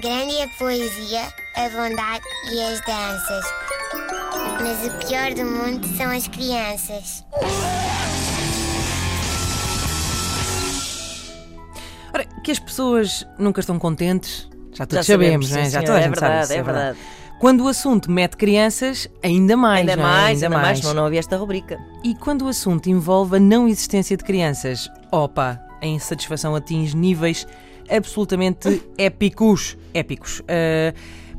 Grande é a poesia, a bondade e as danças. Mas o pior do mundo são as crianças. Ora, que as pessoas nunca estão contentes, já todos Já sabemos, sabemos, não é? sim, já toda a é gente sabe verdade, isso, é verdade. Quando o assunto mete crianças, ainda mais. Ainda não é? mais, ainda mais, senão não havia esta rubrica. E quando o assunto envolve a não existência de crianças, opa, a insatisfação atinge níveis absolutamente épicos. Épicos. Ah,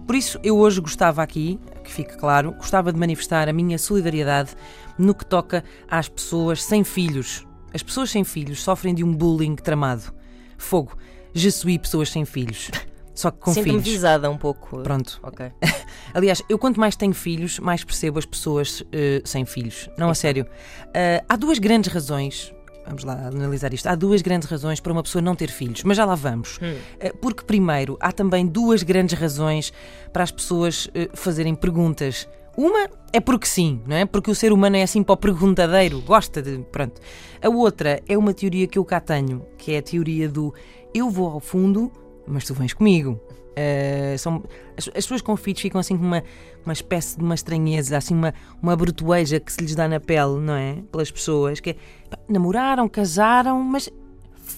por isso, eu hoje gostava aqui, que fique claro, gostava de manifestar a minha solidariedade no que toca às pessoas sem filhos. As pessoas sem filhos sofrem de um bullying tramado. Fogo. Je suis pessoas sem filhos. Só que com Sinto-me visada um pouco. Pronto. Ok. Aliás, eu quanto mais tenho filhos, mais percebo as pessoas eh, sem filhos. Não, a sério. Ah, há duas grandes razões. Vamos lá analisar isto. Há duas grandes razões para uma pessoa não ter filhos, mas já lá vamos. Ah, porque, primeiro, há também duas grandes razões para as pessoas eh, fazerem perguntas. Uma é porque sim, não é? Porque o ser humano é assim para o perguntadeiro, gosta de. Pronto. A outra é uma teoria que eu cá tenho, que é a teoria do eu vou ao fundo, mas tu vens comigo. Uh, são, as, as pessoas com ficam assim com uma, uma espécie de uma estranheza, assim uma, uma brutueja que se lhes dá na pele, não é? Pelas pessoas que é, pá, namoraram, casaram, mas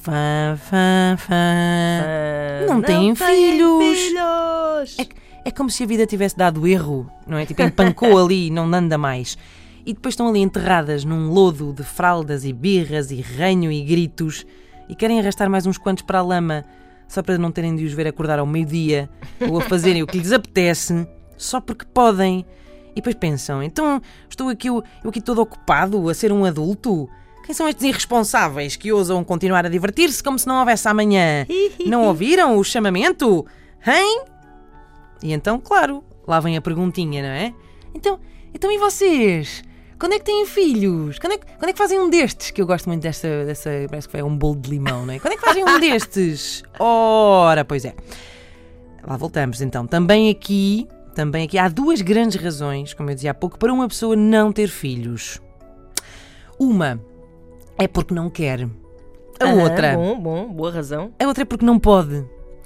fã, fã, fã. Ah, Não têm filhos. filhos. É, é como se a vida tivesse dado erro, não é? Tipo, empancou ali, não anda mais. E depois estão ali enterradas num lodo de fraldas e birras e ranho e gritos e querem arrastar mais uns quantos para a lama só para não terem de os ver acordar ao meio-dia ou a fazerem o que lhes apetece só porque podem. E depois pensam, então estou aqui, eu, eu aqui todo ocupado a ser um adulto? Quem são estes irresponsáveis que ousam continuar a divertir-se como se não houvesse amanhã? Não ouviram o chamamento? Hein? E então, claro, lá vem a perguntinha, não é? Então, então e vocês? Quando é que têm filhos? Quando é que, quando é que fazem um destes? Que eu gosto muito desta, dessa. Parece que é um bolo de limão, não é? Quando é que fazem um destes? Ora, pois é. Lá voltamos então. Também aqui, também aqui há duas grandes razões, como eu dizia há pouco, para uma pessoa não ter filhos. Uma é porque não quer. A Ah, outra. Bom, bom, boa razão. A outra é porque não pode.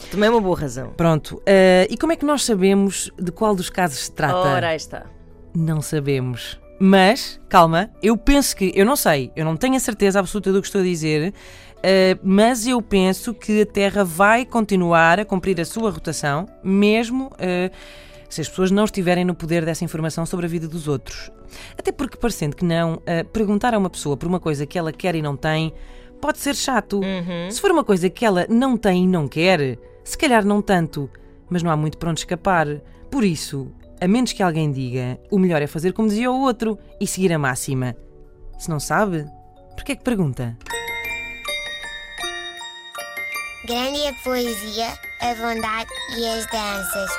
Também é uma boa razão. Pronto. eh, e como é que nós sabemos de qual dos casos se trata? Ora, aí está. Não sabemos. Mas, calma, eu penso que. Eu não sei, eu não tenho a certeza absoluta do que estou a dizer, eh, mas eu penso que a Terra vai continuar a cumprir a sua rotação, mesmo eh, se as pessoas não estiverem no poder dessa informação sobre a vida dos outros. Até porque, parecendo que não, eh, perguntar a uma pessoa por uma coisa que ela quer e não tem pode ser chato. Se for uma coisa que ela não tem e não quer, se calhar não tanto, mas não há muito para onde escapar. Por isso, a menos que alguém diga, o melhor é fazer como dizia o outro e seguir a máxima. Se não sabe, por que é que pergunta? Grande é a poesia, a bondade e as danças.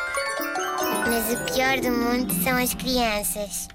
Mas o pior do mundo são as crianças.